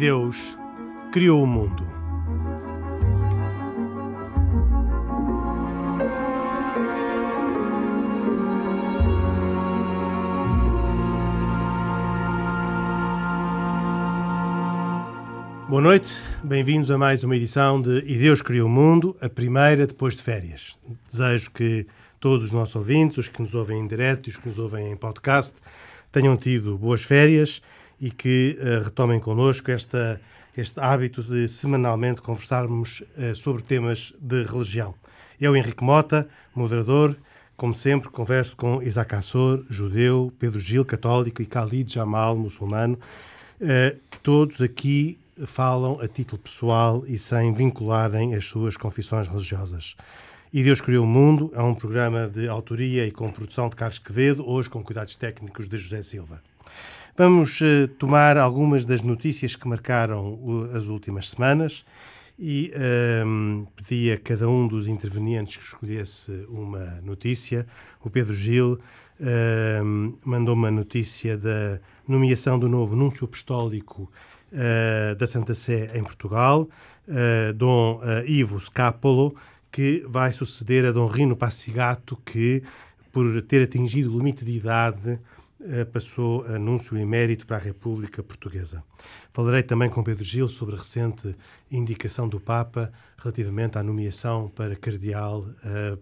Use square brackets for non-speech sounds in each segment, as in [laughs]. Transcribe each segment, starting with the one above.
Deus criou o mundo. Boa noite, bem-vindos a mais uma edição de E Deus Criou o Mundo, a primeira depois de férias. Desejo que todos os nossos ouvintes, os que nos ouvem em direto e os que nos ouvem em podcast, tenham tido boas férias e que uh, retomem connosco esta, este hábito de semanalmente conversarmos uh, sobre temas de religião. Eu, Henrique Mota, moderador, como sempre, converso com Isaac Assor, judeu, Pedro Gil, católico, e Khalid Jamal, muçulmano, uh, que todos aqui falam a título pessoal e sem vincularem as suas confissões religiosas. E Deus Criou o Mundo é um programa de autoria e com produção de Carlos Quevedo, hoje com cuidados técnicos de José Silva. Vamos uh, tomar algumas das notícias que marcaram uh, as últimas semanas e uh, pedi a cada um dos intervenientes que escolhesse uma notícia. O Pedro Gil ehm, mandou uma notícia da nomeação do novo Núncio Apostólico uh, da Santa Sé em Portugal, uh, Dom uh, Ivo Scapolo, que vai suceder a Dom Rino Passigato, que, por ter atingido o limite de idade, passou anúncio emérito para a República Portuguesa. Falarei também com Pedro Gil sobre a recente indicação do Papa relativamente à nomeação para cardeal,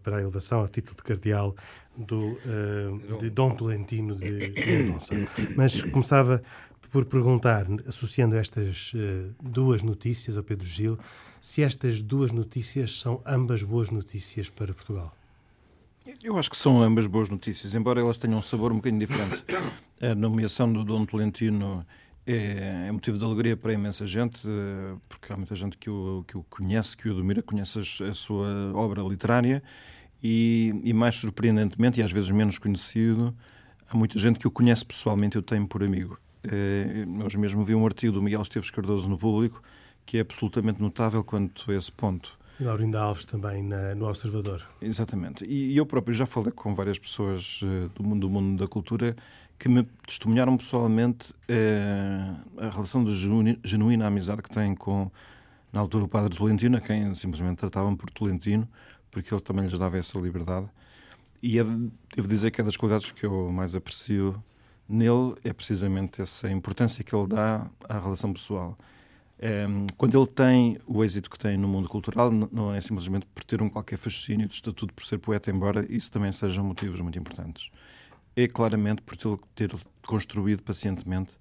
para a elevação a título de cardeal do, de Dom Tolentino de Mendonça. Mas começava por perguntar, associando estas duas notícias ao Pedro Gil, se estas duas notícias são ambas boas notícias para Portugal. Eu acho que são ambas boas notícias, embora elas tenham um sabor um bocadinho diferente. [coughs] A nomeação do Dom Tolentino é, é motivo de alegria para imensa gente, eh, porque há muita gente que o, que o conhece, que o admira, conhece a, sua obra literária e, e, mais surpreendentemente, e às vezes menos conhecido, há muita gente que o conhece pessoalmente e o tem por amigo. Eh, nós mesmo vi um artigo do Miguel Esteves Cardoso no Público que é absolutamente notável quanto a esse ponto. E Laurinda Alves também na, no Observador. Exatamente. E, eu próprio já falei com várias pessoas uh, do, mundo, do mundo da cultura que me testemunharam pessoalmente uh, a relação de genuína amizade que têm com, na altura, o padre Tolentino, a quem simplesmente tratavam por Tolentino, porque ele também lhes dava essa liberdade. E é, devo dizer que é das qualidades que eu mais aprecio nele é precisamente essa importância que ele dá à relação pessoal. É, quando ele tem o êxito que tem no mundo cultural, não é simplesmente por ter um qualquer fascínio de estatuto por ser poeta, embora isso também sejam motivos muito importantes. É claramente por ter construído pacientemente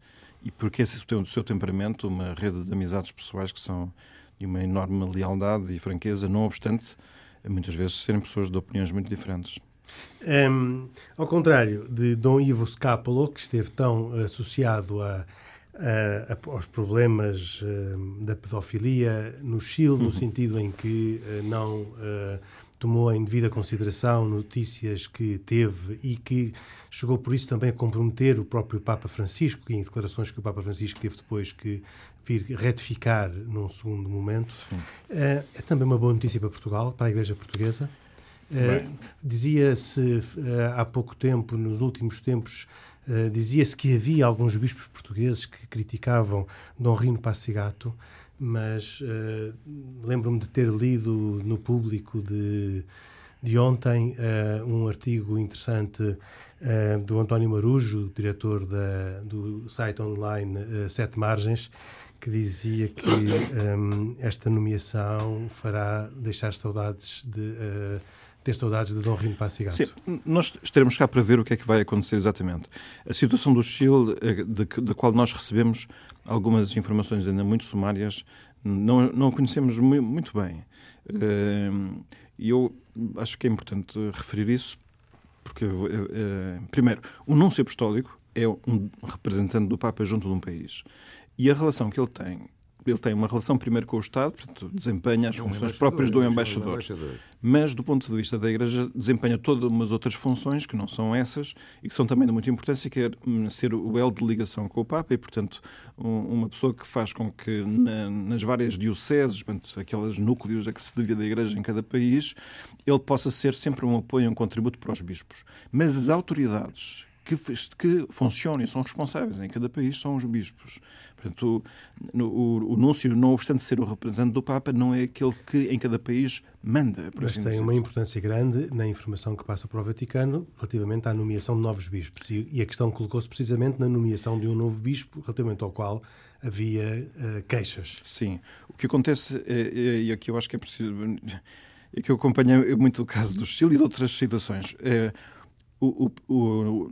e porque esse tem o seu temperamento, uma rede de amizades pessoais que são de uma enorme lealdade e franqueza, não obstante muitas vezes serem pessoas de opiniões muito diferentes. Um, ao contrário de Dom Ivo Scapolo, que esteve tão associado a, a, aos problemas uh, da pedofilia no Chile, uhum. no sentido em que uh, não uh, tomou em devida consideração notícias que teve e que chegou por isso também a comprometer o próprio Papa Francisco, em declarações que o Papa Francisco teve depois que vir retificar num segundo momento. é também uma boa notícia para Portugal, para a Igreja Portuguesa. Uh, Dizia-se uh, há pouco tempo, nos últimos tempos, uh, dizia-se que havia alguns bispos portugueses que criticavam Dom Rino Passigato, mas lembro-me de ter lido no público de, de ontem um artigo interessante do António Marujo, diretor da, do site online Sete Margens, que dizia que um, esta nomeação fará deixar saudades de ter saudades de Dom Rino Passigato. Sim, nós estaremos cá para ver o que é que vai acontecer exatamente. A situação do Chile, eh, da qual nós recebemos algumas informações ainda muito sumárias, não, não conhecemos muito bem. Eh, e eu acho que é importante referir isso, porque, eh, primeiro, o núncio apostólico é um representante do Papa junto de um país. E a relação que ele tem ele tem uma relação primeiro com o Estado, portanto, desempenha as um funções próprias do embaixador. embaixador. Mas, do ponto de vista da Igreja, desempenha todas umas outras funções que não são essas e que são também de muita importância, que é ser o elo de ligação com o Papa e, portanto, uma pessoa que faz com que na, nas várias dioceses, portanto, aqueles núcleos a que se divide a Igreja em cada país, ele possa ser sempre um apoio, um contributo para os bispos. Mas as autoridades que, que funcionam e são responsáveis em cada país são os bispos. Portanto, o, o, o núncio, não obstante ser o representante do Papa, não é aquele que em cada país manda. Mas assim tem dizer. uma importância grande na informação que passa para o Vaticano relativamente à nomeação de novos bispos. E, e a questão colocou-se precisamente na nomeação de um novo bispo, relativamente ao qual havia uh, queixas. Sim. O que acontece, é, é, e aqui eu acho que é preciso. É que eu acompanhei muito o caso do Chile e de outras situações. É, o, o, o,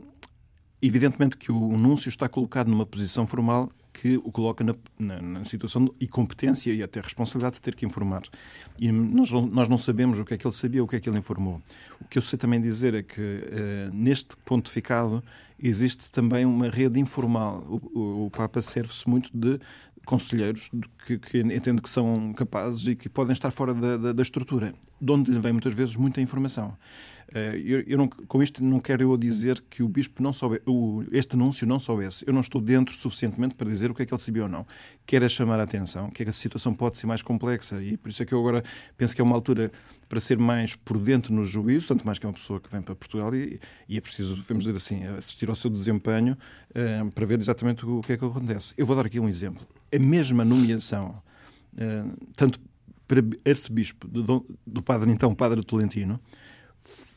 evidentemente que o anúncio está colocado numa posição formal que o coloca na, na, na, situação e competência e até responsabilidade de ter que informar. E nós, nós não sabemos o que é que ele sabia, o que é que ele informou. O que eu sei também dizer é que, uh, neste pontificado, existe também uma rede informal. O, o, o Papa serve-se muito de conselheiros que, que entende que são capazes e que podem estar fora da, da, da estrutura, de onde lhe vem muitas vezes muita informação. Eh, eu, eu não, com isto não quero eu dizer que o bispo não soube, o, este anúncio não soubesse. Eu não estou dentro suficientemente para dizer o que é que ele sabia ou não. Quero é chamar a atenção que a situação pode ser mais complexa e por isso é que eu agora penso que é uma altura para ser mais prudente no juízo, tanto mais que é uma pessoa que vem para Portugal e, e é preciso, vamos dizer assim, assistir ao seu desempenho uh, para ver exatamente o que é que acontece. Eu vou dar aqui um exemplo. A mesma nomeação, uh, tanto para arcebispo do, do padre, então, padre Tolentino,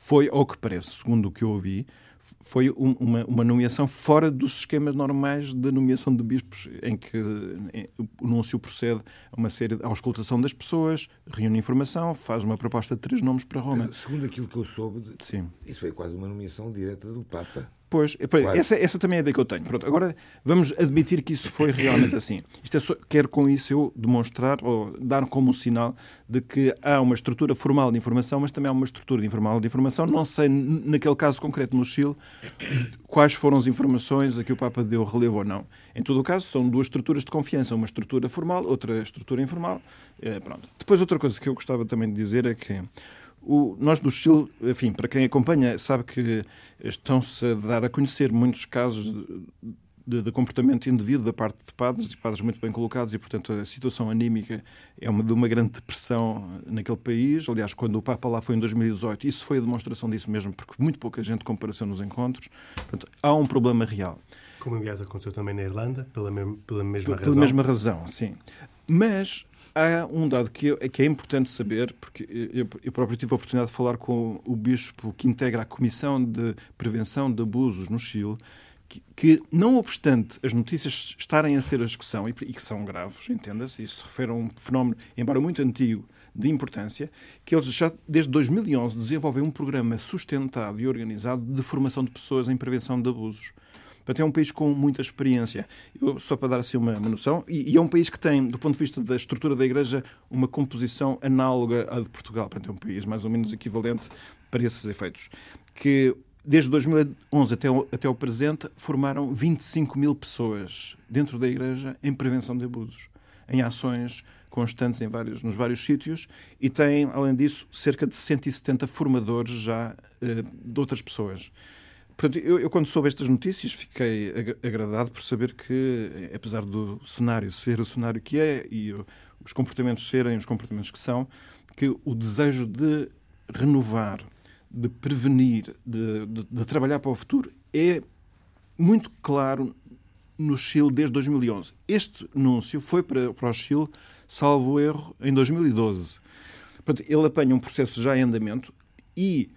foi, ao que parece, segundo o que eu ouvi, foi um, uma, uma, nomeação fora dos esquemas normais de nomeação de bispos, em que em, o anúncio procede a uma série de auscultação das pessoas, reúne informação, faz uma proposta de três nomes para Roma. Segundo aquilo que eu soube, Sim. isso foi quase uma nomeação direta do Papa. Pois, essa, essa também é a ideia que eu tenho. Pronto, agora vamos admitir que isso foi realmente assim. Isto é só, quero com isso eu demonstrar ou dar como um sinal de que há uma estrutura formal de informação, mas também há uma estrutura informal de informação. Não sei, naquele caso concreto no Chile, quais foram as informações a que o Papa deu relevo ou não. Em todo o caso, são duas estruturas de confiança, uma estrutura formal, outra estrutura informal. É, pronto. Depois, outra coisa que eu gostava também de dizer é que o, nós do Chile, enfim, para quem acompanha, sabe que estão-se a dar a conhecer muitos casos de, de, comportamento indevido da parte de padres, e padres muito bem colocados, e, portanto, a situação anímica é uma, de uma grande depressão naquele país. Aliás, quando o Papa lá foi em 2018, isso foi a demonstração disso mesmo, porque muito pouca gente compareceu nos encontros. Portanto, há um problema real. Como, aliás, aconteceu também na Irlanda, pela, me pela mesma pela razão. Pela mesma razão, sim. Mas há um dado que, que é importante saber, porque eu, eu, próprio tive a oportunidade de falar com o bispo que integra a Comissão de Prevenção de Abusos no Chile, que, que não obstante as notícias estarem a ser a discussão, e, e que são graves, entenda-se, isso se refere a um fenómeno, embora muito antigo, de importância, que eles já desde 2011 desenvolvem um programa sustentado e organizado de formação de pessoas em prevenção de abusos. Portanto, é um país com muita experiência. Eu, só para dar assim uma, uma noção, e, e, é um país que tem, do ponto de vista da estrutura da Igreja, uma composição análoga à de Portugal. Portanto, é um país mais ou menos equivalente para esses efeitos. Que desde 2011 até o, até o presente formaram 25 mil pessoas dentro da Igreja em prevenção de abusos, em ações constantes em vários, nos vários sítios e tem, além disso, cerca de 170 formadores já eh, de outras pessoas. Portanto, eu, eu, quando soube estas notícias fiquei agradado por saber que, apesar do cenário ser o cenário que é e os comportamentos serem os comportamentos que são, que o desejo de renovar, de prevenir, de, de, de trabalhar para o futuro é muito claro no Chile desde 2011. Este anúncio foi para, para o Chile, salvo erro, em 2012. Portanto, ele apanha um processo já em andamento e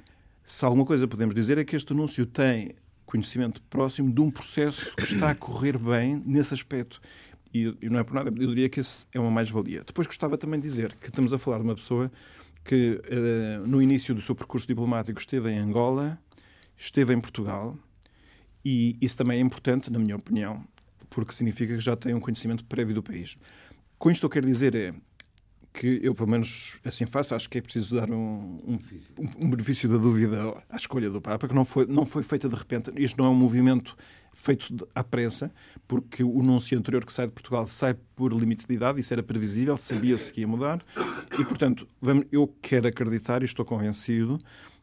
se alguma coisa podemos dizer é que este anúncio tem conhecimento próximo de um processo que está a correr bem nesse aspecto. E, e não é por nada, eu diria que isso é uma mais-valia. Depois gostava também de dizer que estamos a falar de uma pessoa que uh, no início do seu percurso diplomático esteve em Angola, esteve em Portugal, e isso também é importante, na minha opinião, porque significa que já tem um conhecimento prévio do país. Com isto eu quero dizer é, que eu, pelo menos, assim faço. Acho que é preciso dar um, um, um, benefício da dúvida à escolha do Papa, que não foi, não foi feita de repente. Isto não é um movimento feito à pressa, porque o anúncio anterior que sai de Portugal sai por limite de idade, isso era previsível, sabia-se que ia mudar, e, portanto, eu quero acreditar e estou convencido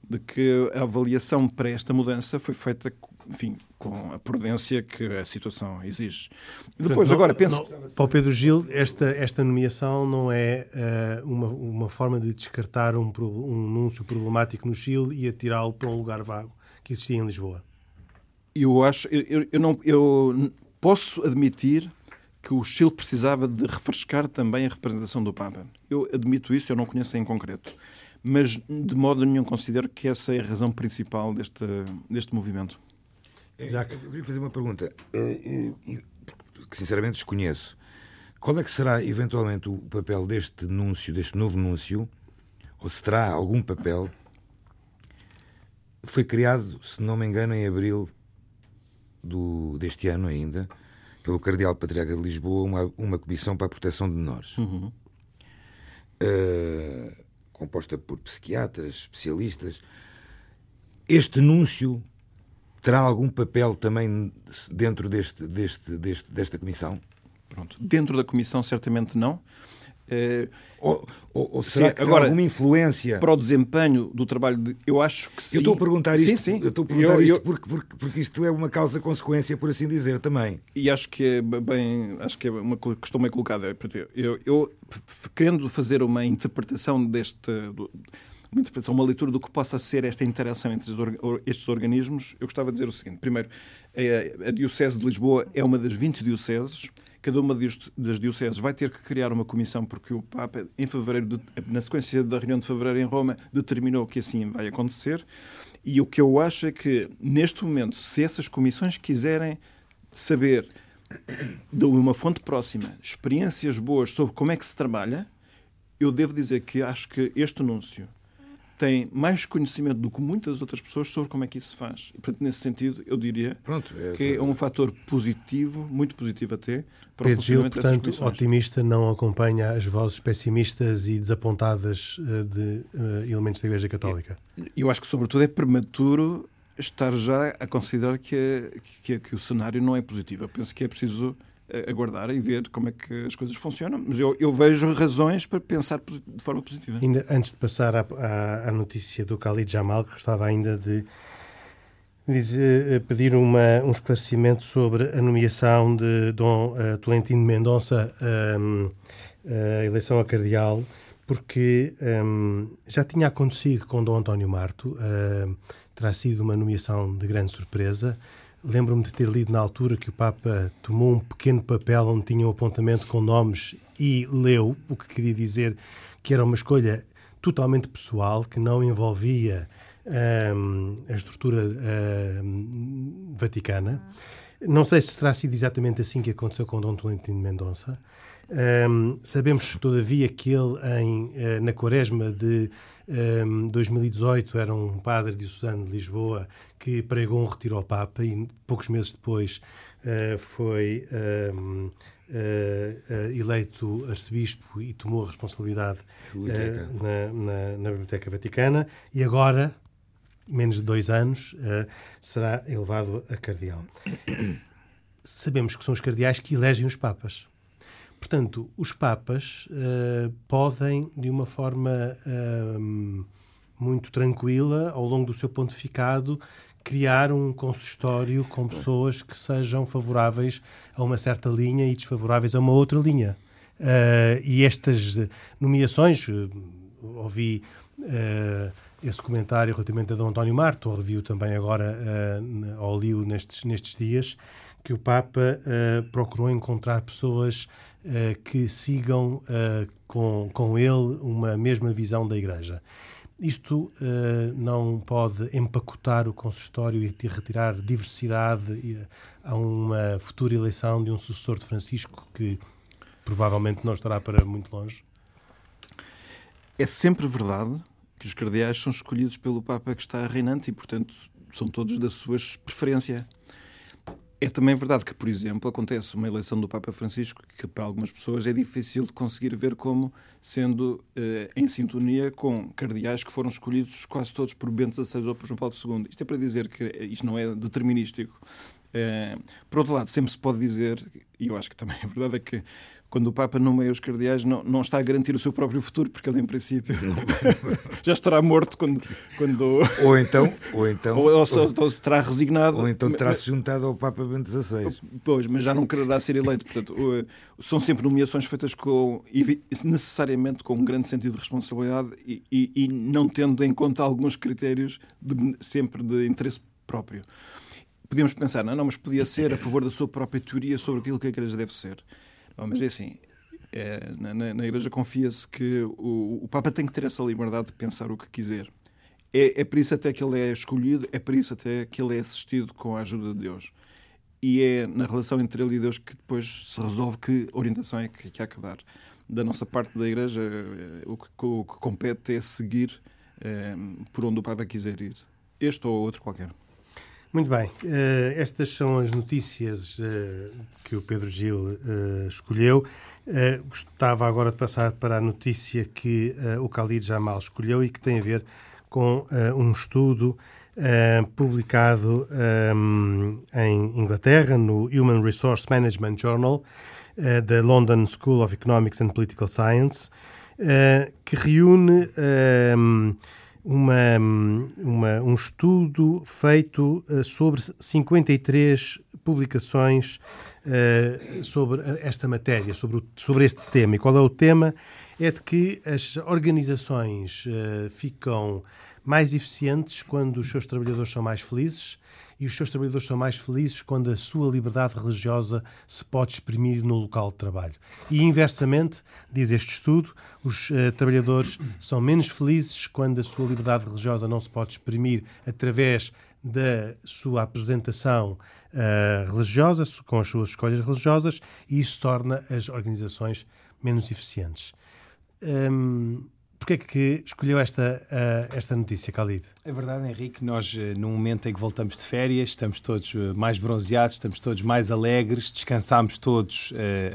de que a avaliação para esta mudança foi feita enfim, com a prudência que a situação exige. Depois, Portanto, agora, penso... Não, para o Pedro Gil, esta, esta nomeação não é uh, uma, uma forma de descartar um, um anúncio problemático no Chile e atirá-lo para um lugar vago que existia em Lisboa. Eu acho, eu, eu, não, eu posso admitir que o Chile precisava de refrescar também a representação do Papa. Eu admito isso, eu não conheço em concreto. Mas de modo nenhum considero que essa é a razão principal deste, deste movimento. Exato. Eu queria fazer uma pergunta eh, eh, que sinceramente desconheço. Qual é que será eventualmente o papel deste núncio, deste novo núncio, ou se terá algum papel? Foi criado, se não me engano, em abril do, deste ano ainda, pelo Cardeal Patriarca de Lisboa, uma, uma comissão para a proteção de menores. Uhum. Uh, composta por psiquiatras, especialistas. Este núncio terá algum papel também dentro deste, deste, deste, desta comissão? Pronto. Dentro da comissão, certamente não. Uh, ou, ou, ou, será sim, que agora, alguma influência para o desempenho do trabalho? De, eu acho que sim. Eu estou a perguntar isto, sim, sim. Eu estou a perguntar eu, isto eu, porque, porque, porque isto é uma causa-consequência, por assim dizer, também. E acho que é bem, acho que é uma questão bem colocada. Eu, eu querendo fazer uma interpretação deste, uma interpretação, uma leitura do que possa ser esta interação entre estes organismos, eu gostava de dizer o seguinte. Primeiro, a Diocese de Lisboa é uma das 20 dioceses. Cada uma das dioceses vai ter que criar uma comissão, porque o Papa, em fevereiro, na sequência da reunião de fevereiro em Roma, determinou que assim vai acontecer. E o que eu acho é que, neste momento, se essas comissões quiserem saber de uma fonte próxima experiências boas sobre como é que se trabalha, eu devo dizer que acho que este anúncio tem mais conhecimento do que muitas outras pessoas sobre como é que isso se faz. E, portanto, nesse sentido, eu diria Pronto, é que é um fator positivo, muito positivo até, para Pedro o funcionamento Gil, portanto, dessas otimista, não acompanha as vozes pessimistas e desapontadas eh, de uh, elementos da Igreja Católica? Eu acho que, sobretudo, é prematuro estar já a considerar que, que, que o cenário não é positivo. Eu penso que é preciso aguardar e ver como é que as coisas funcionam. Mas eu, eu vejo razões para pensar de forma positiva. Ainda antes de passar à, à, à notícia do Khalid Jamal, que gostava ainda de dizer, eh, pedir uma, um esclarecimento sobre a nomeação de Dom uh, Tolentino Mendonça um, ehm, eleição a cardeal, porque um, ehm, já tinha acontecido com Dom António Marto, uh, terá sido uma nomeação de grande surpresa. Lembro-me de ter lido na altura que o Papa tomou um pequeno papel onde tinha um apontamento com nomes e leu, o que queria dizer que era uma escolha totalmente pessoal, que não envolvia hum, a estrutura hum, vaticana. Não sei se terá sido exatamente assim que aconteceu com Dom Tolentino Mendonça. Um, sabemos, todavia, que ele, em, eh, na quaresma de um, 2018, era um padre de Suzano de Lisboa que pregou um retiro ao Papa e poucos meses depois uh, foi um, uh, uh, eleito arcebispo e tomou a responsabilidade na, na, na, Biblioteca Vaticana e agora, menos de dois anos, será elevado a cardeal. [coughs] Sabemos que são os cardeais que elegem os papas. Portanto, os papas podem, de uma forma muito tranquila, ao longo do seu pontificado, criar um consistório com pessoas que sejam favoráveis a uma certa linha e desfavoráveis a uma outra linha. Uh, e estas nomeações, uh, ouvi uh, esse comentário relativamente a Dom António Marto, ou reviu também agora, uh, ou li nestes, nestes dias, que o Papa procurou encontrar pessoas que sigam com, com ele uma mesma visão da Igreja. Isto uh, não pode empacotar o consistório e retirar diversidade a uma futura eleição de um sucessor de Francisco que provavelmente não estará para muito longe? É sempre verdade que os cardeais são escolhidos pelo Papa que está reinante e, portanto, são todos da sua preferência. É também verdade que, por exemplo, acontece uma eleição do Papa Francisco que, para algumas pessoas, é difícil de conseguir ver como sendo eh, em sintonia com cardeais que foram escolhidos quase todos por Bento XVI ou por João Paulo II. Isto é para dizer que isto não é determinístico. Eh, por outro lado, sempre se pode dizer, e eu acho que também é verdade, é que quando o Papa nomeia os cardeais, não, não está a garantir o seu próprio futuro, porque ele, em princípio, [laughs] já estará morto quando. quando... Ou então. Ou, então [laughs] ou, ou, ou, ou estará resignado. Ou então terá-se juntado ao Papa Bento XVI. Pois, mas já não quererá ser eleito. Portanto, são sempre nomeações feitas com, necessariamente com um grande sentido de responsabilidade e, e, e não tendo em conta alguns critérios de, sempre de interesse próprio. podíamos pensar, não, não, mas podia ser a favor da sua própria teoria sobre aquilo que a Igreja deve ser. Bom, mas é assim, é, na, na, Igreja confia-se que o, o, Papa tem que ter essa liberdade de pensar o que quiser. É, é por isso até que ele é escolhido, é por isso até que ele é assistido com a ajuda de Deus. E é na relação entre ele e Deus que depois se resolve que orientação é que, que há que dar. Da nossa parte da Igreja, eh, o que, o que compete é seguir é, por onde o Papa quiser ir. Este ou outro qualquer. Muito bem, uh, estas são as notícias uh, que o Pedro Gil uh, escolheu. gostava agora de passar para a notícia que o Khalid Jamal escolheu e que tem a ver com um estudo publicado em Inglaterra, no Human Resource Management Journal, da London School of Economics and Political Science, que reúne uma, uma, um estudo feito uh, sobre 53 publicações uh, sobre esta matéria, sobre, o, sobre este tema. E qual é o tema? É de que as organizações uh, ficam mais eficientes quando os seus trabalhadores são mais felizes e os seus trabalhadores são mais felizes quando a sua liberdade religiosa se pode exprimir no local de trabalho. E inversamente, diz este estudo, os uh, trabalhadores são menos felizes quando a sua liberdade religiosa não se pode exprimir através da sua apresentação uh, religiosa, com as suas escolhas religiosas, e isso torna as organizações menos eficientes. Um, Porquê é que escolheu esta, uh, esta notícia, Khalid? É verdade, Henrique, nós, uh, num momento em que voltamos de férias, estamos todos uh, mais bronzeados, estamos todos mais alegres, descansamos todos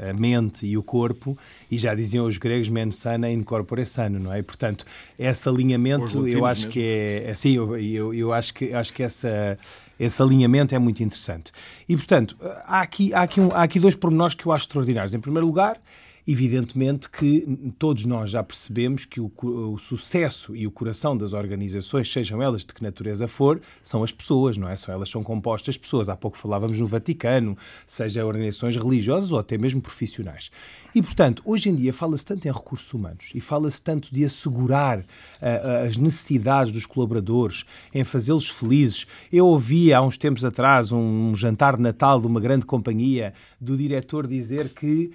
a mente e o corpo, e já diziam os gregos, mens sana in corpore sano, não é? E, portanto, esse alinhamento, eu acho mesmo. que é, assim, eu, eu, eu acho que, acho que essa esse alinhamento é muito interessante. E, portanto, há aqui, há aqui, um, há aqui dois pormenores que eu acho extraordinários. Em primeiro lugar, Evidentemente que todos nós já percebemos que o, o, sucesso e o coração das organizações, sejam elas de que natureza for, são as pessoas, não é? Só elas são compostas de pessoas. Há pouco falávamos no Vaticano, seja organizações religiosas ou até mesmo profissionais. E, portanto, hoje em dia fala-se tanto em recursos humanos e fala-se tanto de assegurar uh, as necessidades dos colaboradores, em fazê-los felizes. Eu ouvi há uns tempos atrás um, um jantar de Natal de uma grande companhia do diretor dizer que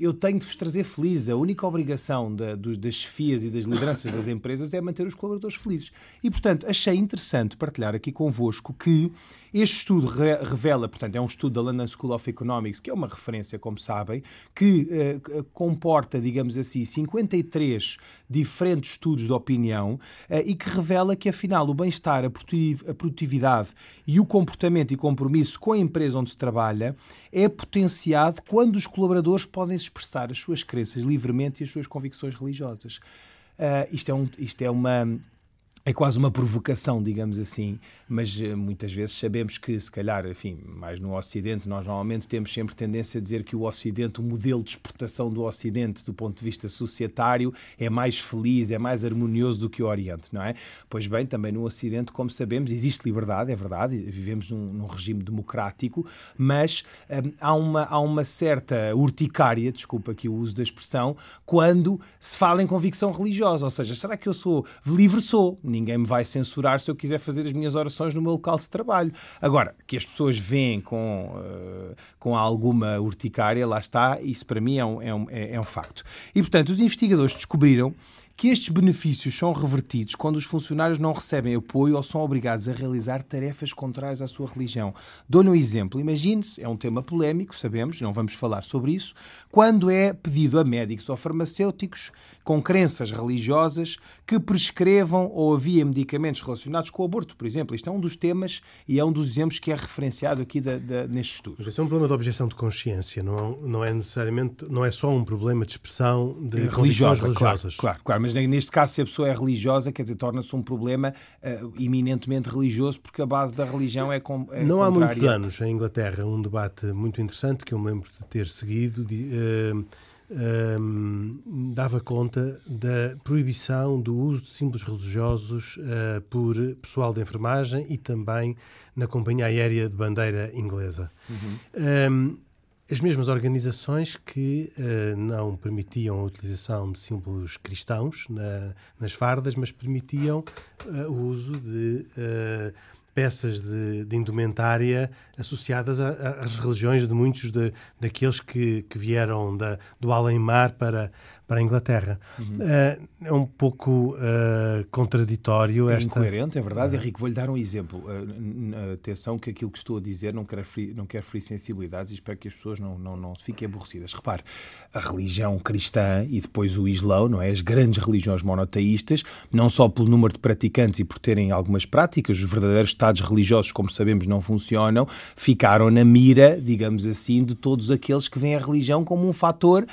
eu tenho de vos trazer felizes. A única obrigação da, dos, das chefias e das lideranças das [laughs] empresas é manter os colaboradores felizes. E, portanto, achei interessante partilhar aqui convosco que este estudo revela, portanto, é um estudo da London School of Economics, que é uma referência, como sabem, que uh, comporta, digamos assim, 53 diferentes estudos de opinião uh, e que revela que, afinal, o bem-estar, a produtividade e o comportamento e compromisso com a empresa onde se trabalha é potenciado quando os colaboradores podem expressar as suas crenças livremente e as suas convicções religiosas. Uh, isto, é um, isto é uma é quase uma provocação, digamos assim, mas eh, muitas vezes sabemos que, se calhar, enfim, mais no Ocidente, nós normalmente temos sempre tendência a dizer que o Ocidente, o modelo de exportação do Ocidente, do ponto de vista societário, é mais feliz, é mais harmonioso do que o Oriente, não é? Pois bem, também no Ocidente, como sabemos, existe liberdade, é verdade, vivemos num, num regime democrático, mas hum, há, uma, há uma certa urticária, desculpa aqui o uso da expressão, quando se fala em convicção religiosa, ou seja, será que eu sou livre? Sou ninguém me vai censurar se eu quiser fazer as minhas orações no meu local de trabalho. Agora, que as pessoas veem com, uh, com alguma urticária, lá está, isso para mim é um, é um, é, é um facto. E, portanto, os investigadores descobriram que estes benefícios são revertidos quando os funcionários não recebem apoio ou são obrigados a realizar tarefas contrárias à sua religião. Dou-lhe um exemplo. Imagine-se, é um tema polémico, sabemos, não vamos falar sobre isso, quando é pedido a médicos ou farmacêuticos com crenças religiosas que prescrevam ou havia medicamentos relacionados com o aborto, por exemplo. Isto é um dos temas e é um dos exemplos que é referenciado aqui da, da, neste estudo. Mas esse é um problema de objeção de consciência, não, não é necessariamente, não é só um problema de expressão de religiosa, religiosas. Claro, claro, claro, mas neste caso, se a pessoa é religiosa, quer dizer, torna-se um problema uh, eminentemente religioso, porque a base da religião é, com, é Não contrária. há muitos anos, em Inglaterra, um debate muito interessante que eu me lembro de ter seguido. De, uh, um, dava conta da proibição do uso de símbolos religiosos uh, por pessoal de enfermagem e também na companhia aérea de bandeira inglesa. Uhum. Um, as mesmas organizações que uh, não permitiam a utilização de símbolos cristãos na, nas fardas, mas permitiam uh, o uso de peças de, de indumentária associadas às religiões de muitos de, daqueles que, que vieram da, do além-mar para, para a Inglaterra. Uhum. Uh, é um pouco uh, contraditório. É esta... incoerente, é verdade. Henrique, vou-lhe dar um exemplo. Uh, atenção que aquilo que estou a dizer não quer ferir, não quer ferir sensibilidades e espero que as pessoas não, não, não fiquem aborrecidas. Repare, a religião cristã e depois o Islão, não é? as grandes religiões monoteístas, não só pelo número de praticantes e por terem algumas práticas, os verdadeiros estados religiosos, como sabemos, não funcionam, ficaram na mira, digamos assim, de todos aqueles que veem a religião como um fator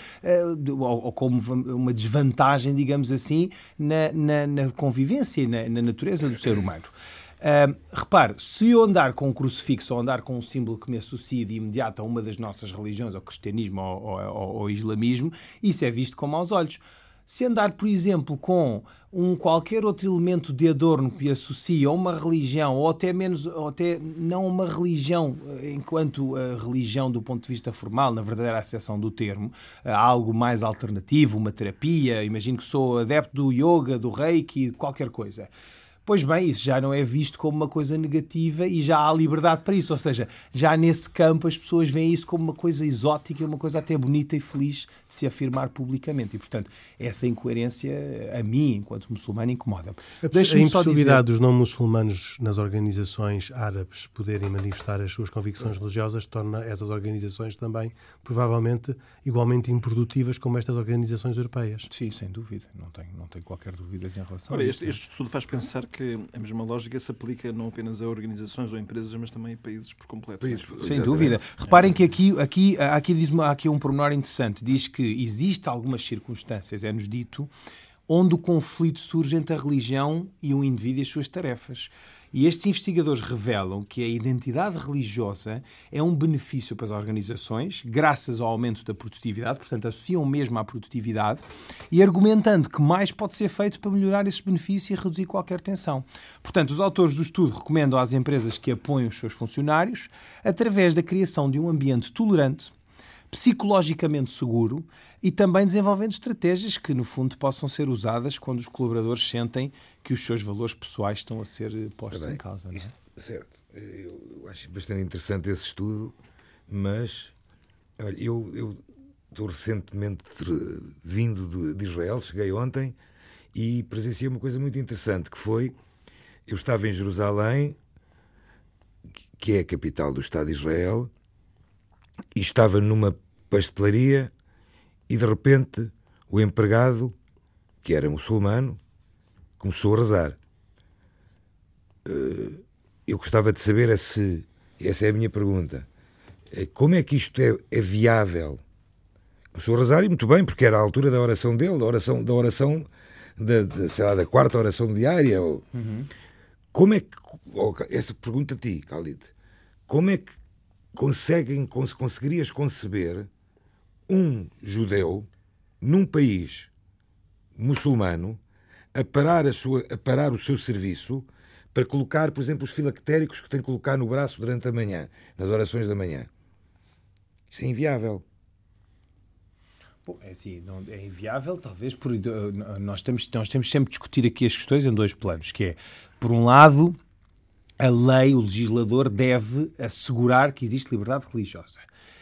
ou, ou como uma desvantagem, digamos assim, na, na, na convivência e na, na, natureza do ser humano. Uh, repare, se eu andar com um crucifixo ou andar com um símbolo que me associa de imediato a uma das nossas religiões, ao cristianismo ou, ou, ou ao islamismo, isso é visto com maus olhos. Se andar, por exemplo, com um qualquer outro elemento de adorno que associa a uma religião, ou até menos, ou até não uma religião, eh, enquanto a religião do ponto de vista formal, na verdadeira acessão do termo, algo mais alternativo, uma terapia, imagino que sou adepto do yoga, do reiki, qualquer coisa Pois bem, isso já não é visto como uma coisa negativa e já há liberdade para isso. Ou seja, já nesse campo as pessoas veem isso como uma coisa exótica, uma coisa até bonita e feliz de se afirmar publicamente. E, portanto, essa incoerência, a mim, enquanto muçulmano, incomoda-me. A impossibilidade dizer... dos não-muçulmanos nas organizações árabes poderem manifestar as suas convicções religiosas torna essas organizações também, provavelmente, igualmente improdutivas como estas organizações europeias. Sim, sem dúvida. Não tenho, não tenho qualquer dúvida em relação Ora, a isso. Este, este estudo faz pensar que que a mesma lógica se aplica não apenas a organizações ou empresas, mas também a países por completo. Países, Sem dúvida. Reparem que aqui, aqui, aqui, diz há aqui um pormenor interessante. Diz que existe algumas circunstâncias, é-nos dito, onde o conflito surge entre a religião e o indivíduo e as suas tarefas. E estes investigadores revelam que a identidade religiosa é um benefício para as organizações, graças ao aumento da produtividade, portanto, associam mesmo à produtividade, e argumentando que mais pode ser feito para melhorar esses benefícios e reduzir qualquer tensão. Portanto, os autores do estudo recomendam às empresas que apoiem os seus funcionários através da criação de um ambiente tolerante, psicologicamente seguro e também desenvolvendo estratégias que, no fundo, possam ser usadas quando os colaboradores sentem que os seus valores pessoais estão a ser eh, postos Bem, em causa. Isto, é? Certo. Eu acho bastante interessante esse estudo, mas olha, eu, eu estou recentemente vindo de Israel, cheguei ontem e presenciei uma coisa muito interessante que foi eu estava em Jerusalém, que é a capital do Estado de Israel, e estava numa pastelaria e de repente o empregado, que era muçulmano, começou a rezar. Eh, eu gostava de saber se, essa é a minha pergunta, eh, como é que isto é, é viável? Começou a rezar e muito bem, porque era a altura da oração dele, da oração, da oração da, da, sei lá, da quarta oração diária. Ou... Uhum. Como é que, essa pergunta a ti, Khalid, como é que conseguem, conseguirias conceber um judeu num país muçulmano a parar, a sua, a parar o seu serviço para colocar, por exemplo, os filactéricos que tem que colocar no braço durante a manhã, nas orações da manhã. Isso é inviável. É assim, não, é inviável, talvez, por, nós, temos, nós temos sempre discutir aqui as questões em dois planos, que é, por um lado, a lei, o legislador deve assegurar que existe liberdade religiosa.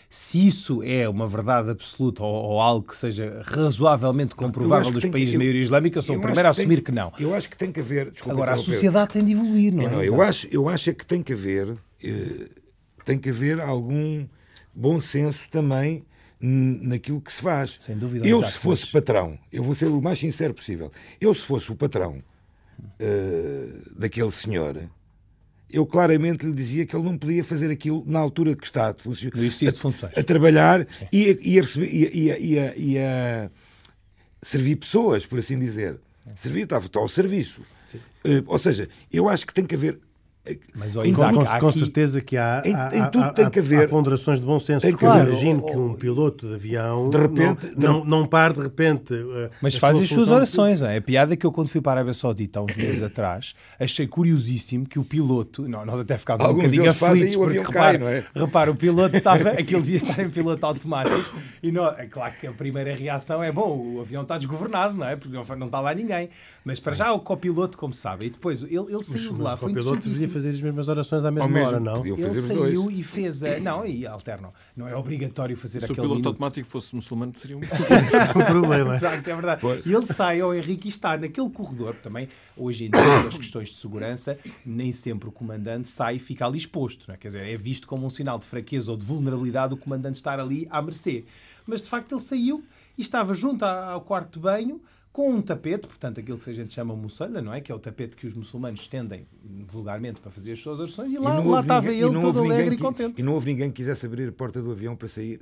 Se isso é uma verdade absoluta ou, ou algo que seja razoavelmente comprovável nos países de maioria islâmica, eu sou o primeiro a assumir que não. Eu acho que tem que haver. Desculpa, Agora, a sociedade tem de evoluir, não é? Não, eu, acho, eu acho é que tem que haver. Eh, tem que haver algum bom senso também naquilo que se faz. Sem dúvida. Eu, se fosse patrão, eu vou ser o mais sincero possível. Eu, se fosse o patrão uh, daquele senhor, eu claramente lhe dizia que ele não podia fazer aquilo na altura que está de a, a, trabalhar e, e, a receber, e, e, a, e, a, servir pessoas, por assim dizer. Servir, estava ao serviço. Uh, ou seja, eu acho que tem que haver mas, oh, Isaac, com, com, com certeza que há, em, há, em tudo há, tem que haver há ponderações de bom senso. Tem que claro, imagino que um piloto de avião de repente, não, não, não par de repente. Uh, mas faz as suas orações. De... É? A piada que eu, quando fui para a Arábia Saudita há uns meses atrás, achei curiosíssimo que o piloto. Não, nós até ficávamos um bocadinho aflitos. Porque, repara, cai, é? repara, o piloto [laughs] estava. aquele dia estar em piloto automático. E não, é claro que a primeira reação é: bom, o avião está desgovernado, não é? Porque não, não está lá ninguém. Mas para já o copiloto, como sabe, e depois ele, ele saiu de lá. Foi o copiloto devia fazer as mesmas orações à mesma mesmo, hora, não? Ele saiu dois. e fez a... Não, e alternam. Não é obrigatório fazer Se o aquele piloto minuto. automático fosse muçulmano, seria um. [laughs] o problema. [laughs] De facto, é verdade. Pois. E ele sai ao Henrique e está naquele corredor. Também, hoje em dia, das questões de segurança, nem sempre o comandante sai e fica ali exposto. Não é? Quer dizer, é visto como um sinal de fraqueza ou de vulnerabilidade o comandante estar ali à mercê. Mas, de facto, ele saiu e estava junto ao quarto de banho com um tapete, portanto, aquilo que a gente chama muçulha, não é? Que é o tapete que os muçulmanos estendem vulgarmente para fazer as suas orações. E E lá, não lá estava ninguém- e ele todo alegre ninguém e contente. E não houve ninguém que quisesse abrir a porta do avião para sair.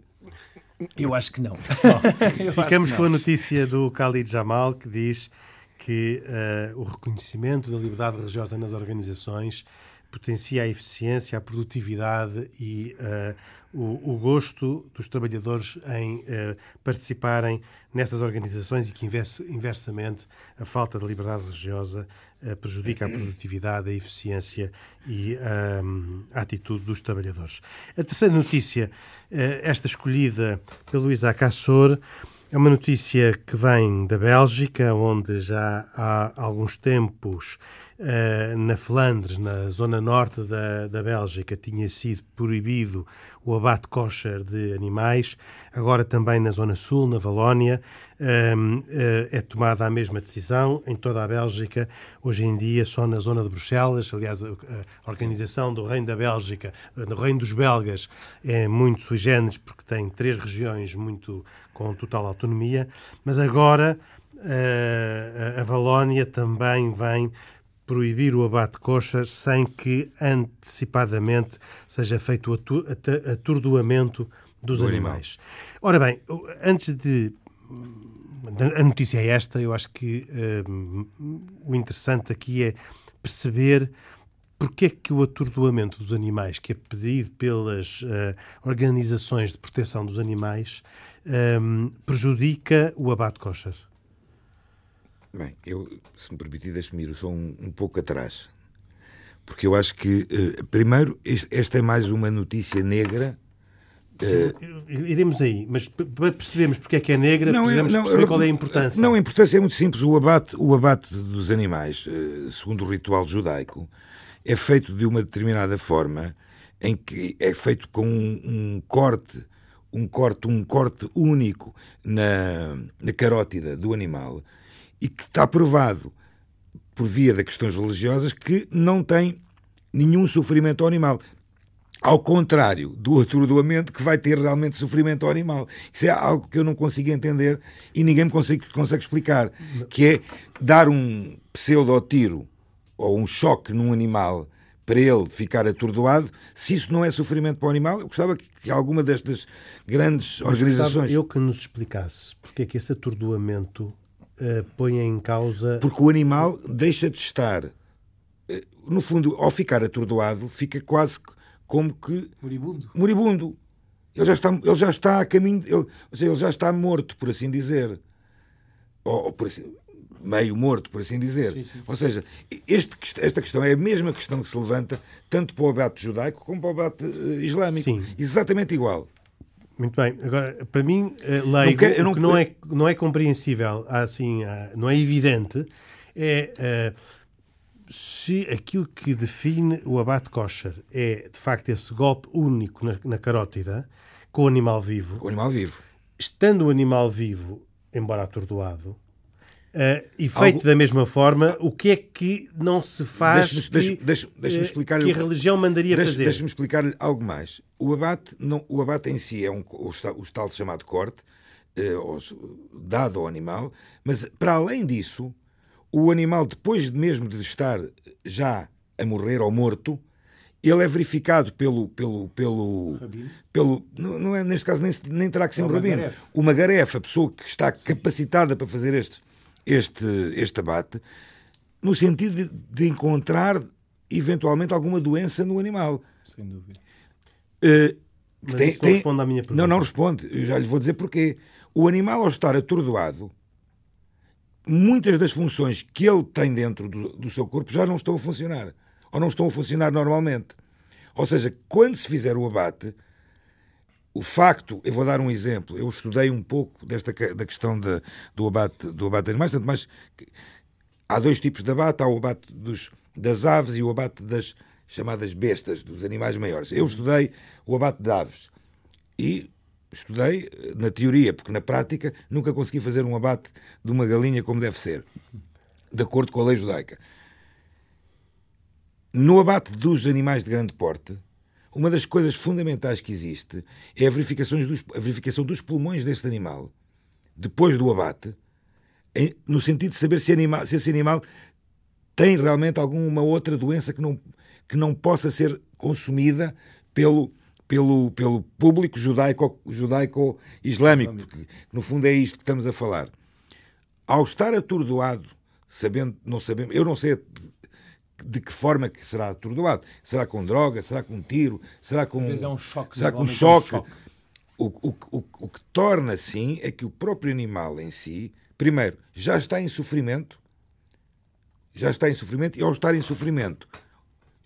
Eu acho que não. [laughs] Acho Ficamos que com não. a notícia do Khalid Jamal que diz que eh, o reconhecimento da liberdade religiosa nas organizações potencia a eficiência, a produtividade e eh, o, o gosto dos trabalhadores em eh, participarem nessas organizações e que inverse- inversamente a falta de liberdade religiosa eh, prejudica a produtividade, a eficiência e a atitude dos trabalhadores. A terceira notícia, eh, esta escolhida pelo Isaac Assor, é uma notícia que vem da Bélgica, onde já há alguns tempos, eh, na Flandres, na zona norte da, da Bélgica, tinha sido proibido o abate kosher de animais. Agora também na zona sul, na Valónia, eh, é tomada a mesma decisão em toda a Bélgica. Hoje em dia, só na zona de Bruxelas, aliás, a, a organização do Reino da Bélgica, do Reino dos Belgas, é muito sui generis, porque tem três regiões muito com total autonomia, mas agora eh, a Valónia também vem proibir o abate kosher sem que antecipadamente seja feito o atordoamento dos Do animal. animais. Ora bem, antes de a notícia é esta, eu acho que hum, o interessante aqui é perceber porque é que o atordoamento dos animais, que é pedido pelas eh, organizações de proteção dos animais, hum, prejudica o abate kosher. Bem, eu, se me permitir, deixe-me ir só um, um pouco atrás. Porque eu acho que, eh, primeiro, este- esta é mais uma notícia negra. Sim, iremos aí, mas para percebermos porque é que é negra, é- precisamos perceber eu- qual é a importância. Não, a importância é muito simples. O abate, o abate dos animais, eh, segundo o ritual judaico, é feito de uma determinada forma em que é feito com um, um corte, um corte, um corte único na, na carótida do animal e que está provado por via de questões religiosas que não tem nenhum sofrimento ao animal. Ao contrário do atordoamento que vai ter realmente sofrimento ao animal. Isso é algo que eu não consigo entender e ninguém me consegue, consegue explicar. Que é dar um pseudo-tiro ou um choque num animal para ele ficar atordoado, se isso não é sofrimento para o animal, eu gostava que, alguma destas grandes organizações. eu que nos explicasse porque é que esse atordoamento eh, põe em causa. Porque o animal deixa de estar. eh, No fundo, ao ficar atordoado, fica quase como que Moribundo. moribundo. Ele já está, ele já está a caminho, ele, ou seja, ele já está morto, por assim dizer. Ou, ou por assim, meio morto, por assim dizer. Sim, sim. Ou seja, este, esta questão é a mesma questão que se levanta tanto para o abate judaico como para o abate eh, islâmico. Sim. Exatamente igual. Muito bem. Agora, para mim, eh, leigo, quero- eu não- o que não é, não é compreensível, assim, não é evidente, é eh, se aquilo que define o abate kosher é, de facto, esse golpe único na, na carótida com o animal vivo, O animal vivo. estando o animal vivo, embora atordoado, eh, e feito Algo- da mesma forma, o que é que não se faz Deixa-me- que, deixa- deixa- deixa-me eh, explicar-lhe que a religião mandaria Deixa- fazer? Deixa-me explicar-lhe algo mais. O abate, não, o abate em si é um, o, o tal chamado corte, se- dado ao animal, mas para além disso, o animal, depois de mesmo de estar já a morrer ou morto, ele é verificado pelo. pelo, pelo, pelo não, não é, neste caso, nem, nem terá que ser É um rabino. garefa. Uma garefa, a pessoa que está capacitada para fazer este, este, este abate, no sentido de, de encontrar eventualmente alguma doença no animal. Sem dúvida. Que Mas isso não responde à minha pergunta. Não, não responde. Eu já lhe vou dizer porquê. O animal, ao estar atordoado, muitas das funções que ele tem dentro do, do seu corpo já não estão a funcionar. Ou não estão a funcionar normalmente. Ou seja, quando se fizer o abate, o facto, eu vou dar um exemplo, eu estudei um pouco desta da questão da- do, abate, do abate de animais, tanto mais há dois tipos de abate, há o abate dos, das aves e o abate das chamadas bestas, dos animais maiores. Eu estudei o abate de aves e estudei eh, na teoria, porque na prática nunca consegui fazer um abate de uma galinha como deve ser, de acordo com a lei judaica. No abate dos animais de grande porte, uma das coisas fundamentais que existe é a, verificação dos, a verificação dos pulmões deste animal, depois do abate, no sentido de saber se, animal, se esse animal tem realmente alguma outra doença que não, que não possa ser consumida pelo, pelo, pelo público judaico-islâmico, judaico porque no fundo é isto que estamos a falar. Ao estar atordoado, sabendo, não sabemos, eu não sei de que forma que será atordoado. Será com droga? Será com tiro? Será com. é um choque. Será com? É um choque. O, o, o, o que torna assim é que o próprio animal em si, primeiro, já está em sofrimento, já está em sofrimento, e ao estar em sofrimento,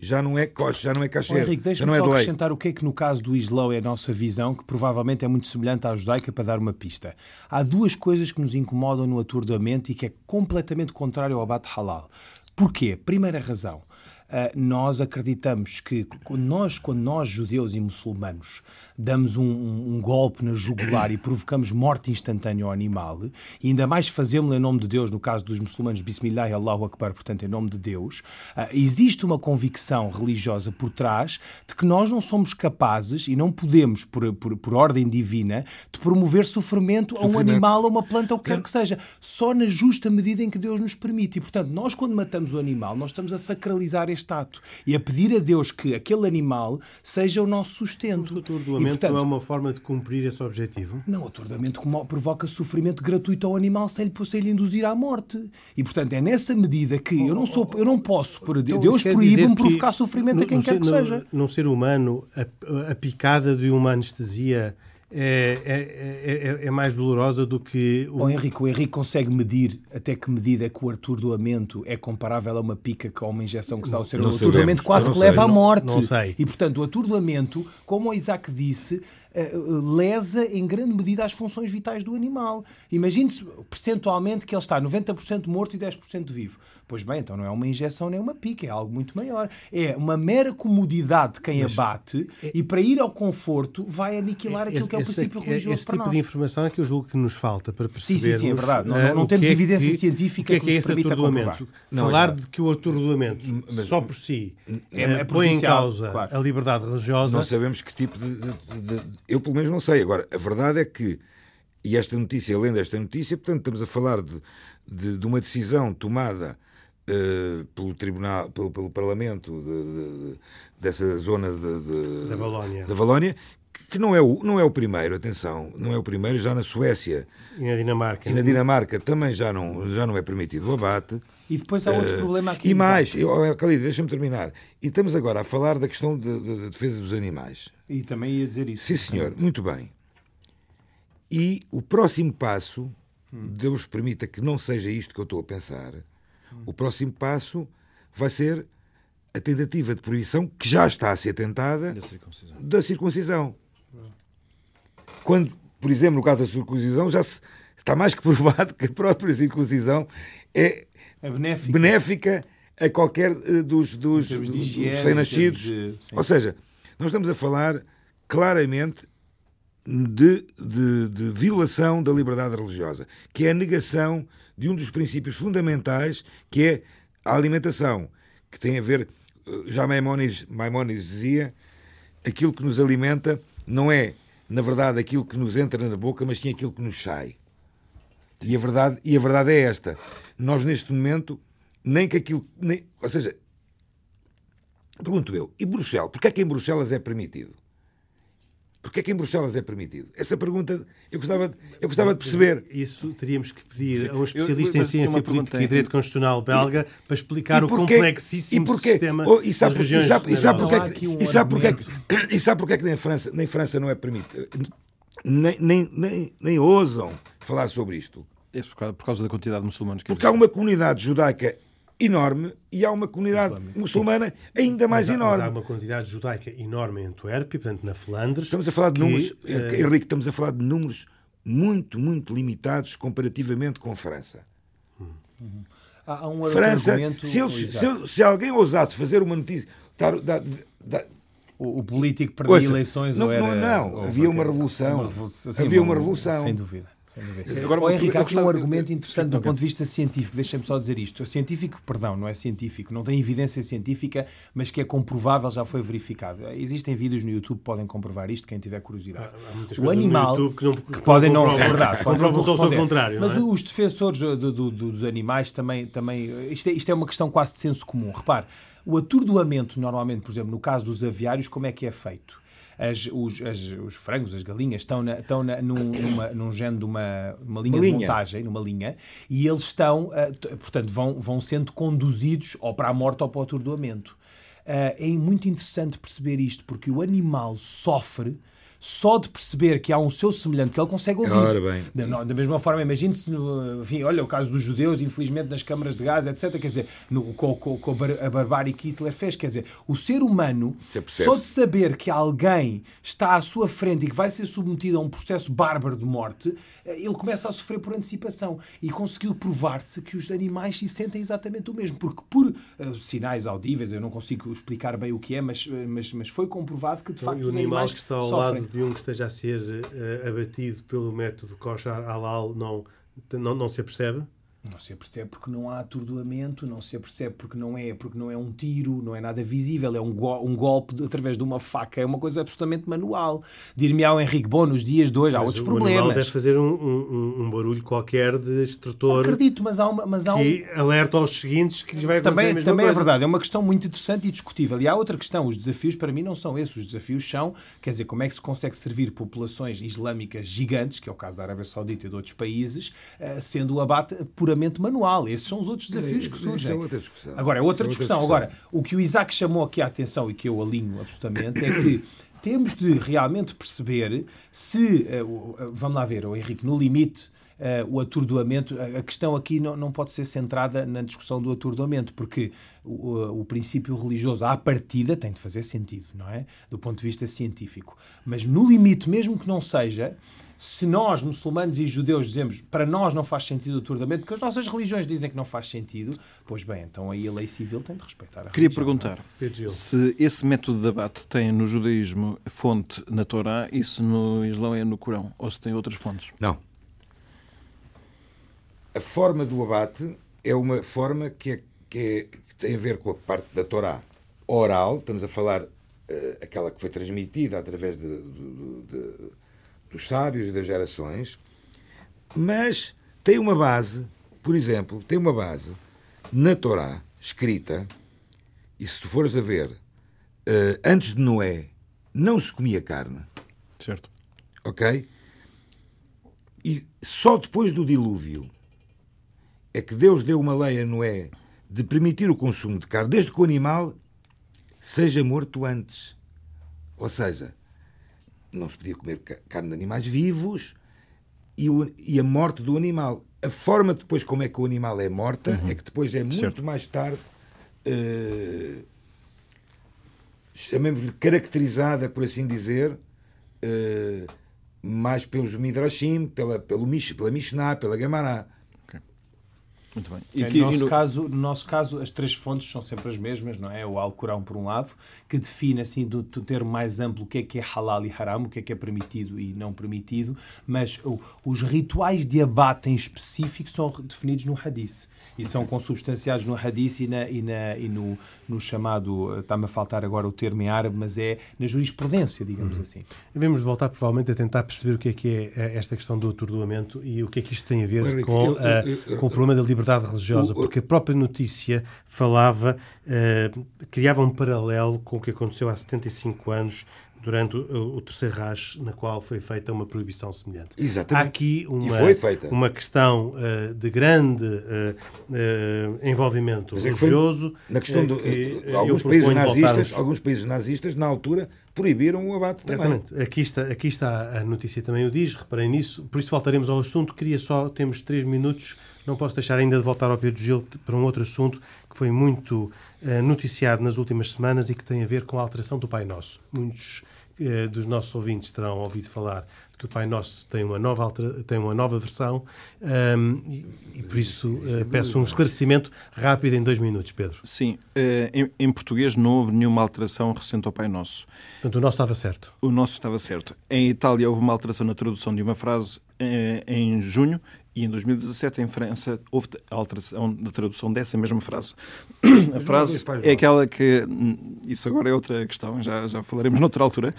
já não é coche, já não é cacheiro. Henrique, deixa-me é só acrescentar o que é que no caso do Islão é a nossa visão, que provavelmente é muito semelhante à judaica, para dar uma pista. Há duas coisas que nos incomodam no atordoamento e que é completamente contrário ao abate halal. Porquê? Primeira razão. Uh, nós acreditamos que nós, quando nós, judeus e muçulmanos, damos um, um, um, golpe na jugular e provocamos morte instantânea ao animal, e ainda mais fazemos em nome de Deus, no caso dos muçulmanos, Bismillah Allahu Akbar, portanto, em nome de Deus, uh, existe uma convicção religiosa por trás de que nós não somos capazes e não podemos, por, por, por ordem divina, de promover sofrimento, sofrimento, a um animal, a uma planta, ou o que quer que seja, só na justa medida em que Deus nos permite. E, portanto, nós, quando matamos o animal, nós estamos a sacralizar este este ato e a pedir a Deus que aquele animal seja o nosso sustento. O atordoamento e, portanto, não é uma forma de cumprir esse objetivo? Não, o atordoamento provoca sofrimento gratuito ao animal sem lhe, sem lhe induzir à morte. E, portanto, é nessa medida que eu não, sou, eu não posso, por então, Deus proíbe-me provocar sofrimento a quem quer que seja. Num ser humano, a, a picada de uma anestesia é, é, é, é, mais dolorosa do que. O... Oh, Henrique, o Henrique consegue medir até que medida é que o atordoamento é comparável a uma pica que a uma injeção que está ao ser. O atordoamento quase que sei, leva à morte. Não, não sei. E, portanto, o atordoamento, como o Isaac disse, lesa em grande medida as funções vitais do animal. Imagine-se percentualmente que ele está 90% morto e 10% vivo. Pois bem, então não é uma injeção nem uma pica, é algo muito maior. É uma mera comodidade de quem Mas, abate é, e para ir ao conforto vai aniquilar aquilo que é o princípio religioso Esse tipo nós. de informação é que eu julgo que nos falta para perceber. Sim, sim, sim, é verdade. Não, não, não temos é evidência que, científica que, que, é que esse atordoamento. Falar de que o atordoamento mas, só por si é, é põe em causa claro. a liberdade religiosa. Não sabemos que tipo de, de, de, Eu, pelo menos, não sei. Agora, a verdade é que. E esta notícia, além desta notícia, portanto, estamos a falar de, de, de uma decisão tomada uh, pelo Tribunal, pelo, pelo Parlamento de, de, dessa zona da Valónia, da Valónia que não é, o, não é o primeiro, atenção, não é o primeiro, já na Suécia e na Dinamarca. E na Dinamarca também já não, já não é permitido o abate. E depois há outro uh, problema aqui. E mais, Calido, deixa-me terminar. E estamos agora a falar da questão da de, de defesa dos animais. E também ia dizer isso. Sim, senhor, muito bem. E o próximo passo, hum. Deus permita que não seja isto que eu estou a pensar, o próximo passo vai ser a tentativa de proibição, que já está a ser tentada, da circuncisão. Da circuncisão. Quando, por exemplo, no caso da circuncisão, já se, está mais que [laughs] provado que a própria circuncisão é, é benéfica. benéfica. a qualquer uh, dos, dos, dos recém-nascidos. De... Ou seja, nós estamos a falar claramente de, de, de, violação da liberdade religiosa, que é a negação de um dos princípios fundamentais, que é a alimentação, que tem a ver, eh, já Maimónides, Maimónides dizia, aquilo que nos alimenta não é, na verdade, aquilo que nos entra na boca, mas sim aquilo que nos sai. E a verdade, e a verdade é esta. Nós, neste momento, nem que aquilo. Nem, ou seja, pergunto eu, e Bruxelas? Porquê é que em Bruxelas é permitido? Porquê é que em Bruxelas é permitido? Essa pergunta eu gostava, eu gostava de perceber. Isso teríamos que pedir Sim. a um especialista eu, eu, em ciência política e direito constitucional belga e, para explicar o complexíssimo porquê, sistema oh, e sabe, das regiões. E sabe, e sabe porque, um e sabe porque, [coughs] e sabe porque é que nem França, nem França não é permitido? Nem, nem, nem, nem ousam falar sobre isto. É por causa, por causa da quantidade de muçulmanos que Porque há uma comunidade judaica enorme e há uma comunidade muçulmana ainda mais mas, enorme. Mas há uma quantidade judaica enorme em Antuérpia, portanto, na Flandres. Estamos a falar de que, números, uh... Henrique, estamos a falar de números muito, muito limitados comparativamente com a França. Uhum. Há um França, se, eles, se, se, alguém ousasse fazer uma notícia, dar, dar, dar, o, o político perdia eleições não, ou era. não, não. havia uma revolução. uma revolução. Sim, Havia uma revolução. Sem dúvida. Agora, uma- Henrique, há aqui um argumento interessante do ponto de vista científico. Deixem-me só dizer isto. O científico, perdão, não é científico, não tem evidência científica, mas que é comprovável, já foi verificado. Existem vídeos no YouTube que podem comprovar isto, quem tiver curiosidade. Há muitas o animal que não- que que podem não, é verdade, comprovam só o contrário, não Mas é? os defensores do- do- do- dos animais também, também isto, é, isto é uma questão quase de senso comum. Repare, o atordoamento, normalmente, por exemplo, no caso dos aviários, como é que é feito? As- os, as- os frangos, as galinhas, estão, na, estão na- num, [coughs] numa, num género de uma, uma linha Uma de linha. montagem, numa linha, e eles estão, t- portanto, vão, vão sendo conduzidos ou para a morte ou para o atordoamento. Ah, é muito interessante perceber isto, porque o animal sofre só de perceber que há um seu semelhante que ele consegue ouvir. Ora bem. Da, da mesma forma, imagine-se, enfim, olha o caso dos judeus, infelizmente, nas câmaras de gás, etc. Quer dizer, no, com, com, com a bar- a barbárie que Hitler fez, quer dizer, o ser humano, só de saber que alguém está à sua frente e que vai ser submetido a um processo bárbaro de morte, eh, ele começa a sofrer por antecipação. E conseguiu provar-se que os animais se sentem exatamente o mesmo, porque por eh, sinais audíveis, eu não consigo explicar bem o que é, mas, eh, mas, mas foi comprovado que de facto e o os animal animais que está ao sofrem. lado de um que esteja a ser eh, abatido pelo método kosher halal não, não, não se apercebe? Não se apercebe porque não há atordoamento, não se apercebe porque não é, porque não é um tiro, não é nada visível, é um, go- um golpe de- através de uma faca, é uma coisa absolutamente manual. Dir-me ao Henrique, bom, nos dias de hoje há outros o problemas. deve fazer um, um, um barulho qualquer de extrator Acredito, mas há, uma, mas há um, que alerta aos seguintes que lhes vai acontecer também, também é coisa. verdade, é uma questão muito interessante e discutível. E há outra questão, os desafios para mim não são esses. Os desafios são, quer dizer, como é que se consegue servir populações islâmicas gigantes, que é o caso da Arábia Saudita e de outros países, eh, sendo o abate manual. Esses são os outros desafios que Isso- isso surgem. é outra discussão. Agora, é outra Isso é discussão. Agora, o que o Isaac chamou aqui a atenção e que eu alinho absolutamente é que [coughs] temos de realmente perceber se, eh, eh, vamos lá ver, o Henrique, no limite, eh, o atordoamento, a questão aqui não, não pode ser centrada na discussão do atordoamento, porque o- o princípio religioso à partida tem de fazer sentido, não é? Do ponto de vista científico. Mas no limite, mesmo que não seja, se nós, muçulmanos e judeus, dizemos para nós não faz sentido o atordoamento, porque as nossas religiões dizem que não faz sentido, pois bem, então aí a lei civil tem de respeitar a Queria religião, é? perguntar se esse método de abate tem no judaísmo fonte na Torá e se no Islão é no Corão, ou se tem outras fontes. Não. A forma do abate é uma forma que, é, que, é- que tem a ver com a parte da Torá oral, estamos a falar eh, aquela que foi transmitida através de- de- de- dos sábios e das gerações, mas tem uma base, por exemplo, tem uma base na Torá escrita, e se tu fores a ver, eh, antes de Noé não se comia carne, Certo. ok? E só depois do dilúvio é que Deus deu uma lei a Noé de permitir o consumo de carne, desde que o animal seja morto antes. Ou seja, não se podia comer ca- carne de animais vivos e, o- e a morte do animal. A forma depois como é que o animal é morta é que depois é muito Certo. mais tarde eh, chamemos-lhe caracterizada, por assim dizer, eh, mais pelos Midrashim, pela, pelo pela Mishnah, pela Gemara. Muito bem. no, aqui- nosso no- caso, no nosso caso, as três fontes são sempre as mesmas, não é? O Alcorão, por um lado, que define, assim, do, do termo mais amplo, o que é que é halal e haram, o que é que é permitido e não permitido, mas o- os rituais de abate em específico são definidos no hadith. E são consubstanciados no hadith e, na, e, na, e no, no chamado, eh, está-me a faltar agora o termo em árabe, mas é na jurisprudência, digamos assim. Devemos voltar provavelmente a tentar perceber o que é que é eh, esta questão do atordoamento e o que é que isto tem a ver Henrique, com, eu- eu- eh, eu- com o problema da liberdade religiosa, o- porque a própria notícia falava, eh, criava um paralelo com o que aconteceu há 75 anos durante o, o terceiro Raj, na qual foi feita uma proibição semelhante. Exatamente. Há aqui uma, foi feita. uma questão eh, de grande eh, eh, envolvimento Mas é que religioso. na questão do, que, alguns países nazistas, alguns países nazistas na altura proibiram o abate também. Exatamente. Aqui está, aqui está a notícia também o diz, reparem nisso, por isso voltaremos ao assunto. Queria só, temos três minutos, não posso deixar ainda de voltar ao Pedro Gil para um outro assunto que foi muito eh, noticiado nas últimas semanas e que tem a ver com a alteração do Pai Nosso. Muitos eh, dos nossos ouvintes terão ouvido falar de que o Pai Nosso tem uma nova, altera, tem uma nova versão um, e, e, por isso uh, peço um esclarecimento rápido em dois minutos, Pedro. Sim, em, em, português não houve nenhuma alteração recente ao Pai Nosso. Portanto, o nosso estava certo. O nosso estava certo. Em Itália houve uma alteração na tradução de uma frase em junho e em 2017, em França, houve a alteração da tradução dessa mesma frase. A frase é aquela que. Hum, isso agora é outra questão, já, já falaremos noutra altura.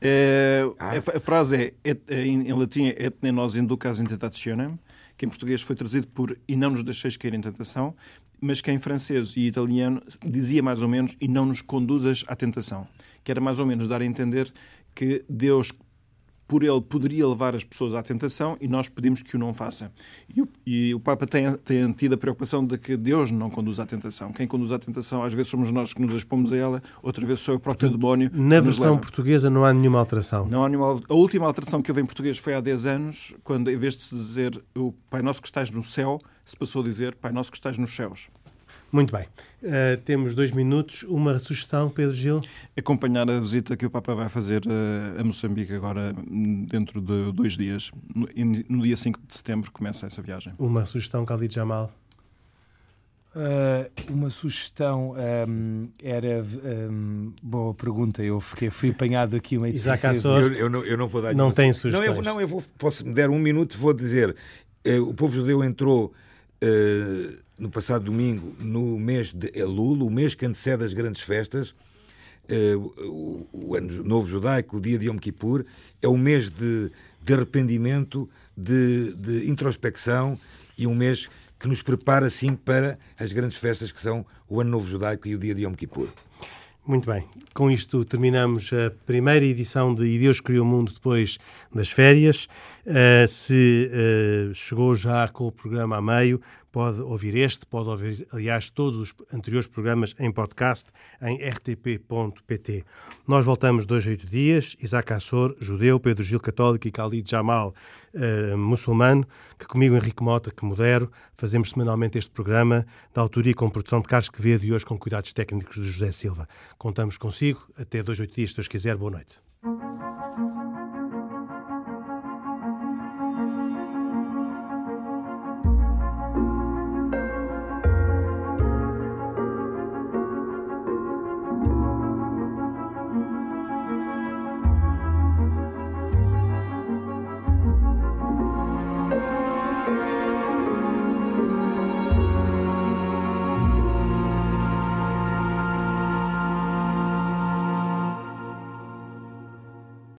É, ah. a, frase é, é, em latim é et ne nos inducas in tentationem, que em português foi traduzido por e não nos deixeis cair em tentação, mas que em francês e italiano dizia mais ou menos e não nos conduzas à tentação, que era mais ou menos dar a entender que Deus por ele poderia levar as pessoas à tentação e nós pedimos que o não faça. E o, e o Papa tem, tem, tido a preocupação de que Deus não conduz à tentação. Quem conduz à tentação, às vezes somos nós que nos expomos a ela, outra vez sou o próprio Portanto, demónio. Na versão leva. portuguesa não há nenhuma alteração? Não há nenhuma A última alteração que houve em português foi há 10 anos, quando em vez de se dizer o Pai Nosso que estás no céu, se passou a dizer Pai Nosso que estás nos céus. Muito bem. Uh, temos dois minutos. Uma sugestão, Pedro Gil? Acompanhar a visita que o Papa vai fazer uh, a Moçambique agora, dentro de dois dias. No, no, dia 5 de setembro começa essa viagem. Uma sugestão, Khalid Jamal? Uh, uma sugestão um, era. Um, boa pergunta, eu fiquei, fui apanhado aqui uma Isaac eu, eu, não, eu não vou dar Não tem sugestões. Não, eu, não, eu vou, posso me der um minuto, vou dizer. o povo judeu entrou no passado domingo, no mês de Elul, o mês que antecede as grandes festas, eh, o, Ano Novo Judaico, o dia de Yom Kippur, é um mês de, de arrependimento, de, de introspecção e um mês que nos prepara, sim, para as grandes festas que são o Ano Novo Judaico e o dia de Yom Kippur. Muito bem. Com isto terminamos a primeira edição de E Deus Criou o Mundo depois das férias. Uh, se uh, chegou já com o programa a meio, pode ouvir este, pode ouvir, aliás, todos os anteriores programas em podcast em rtp.pt. Nós voltamos dois, oito dias. Isaac Assor, judeu, Pedro Gil, católico e Khalid Jamal, uh, muçulmano, que comigo, Henrique Mota, que modero, fazemos semanalmente este programa, da autoria com produção de Carlos Quevedo e hoje com cuidados técnicos de José Silva. Contamos consigo. Até dois, oito dias, se Deus quiser. Boa noite.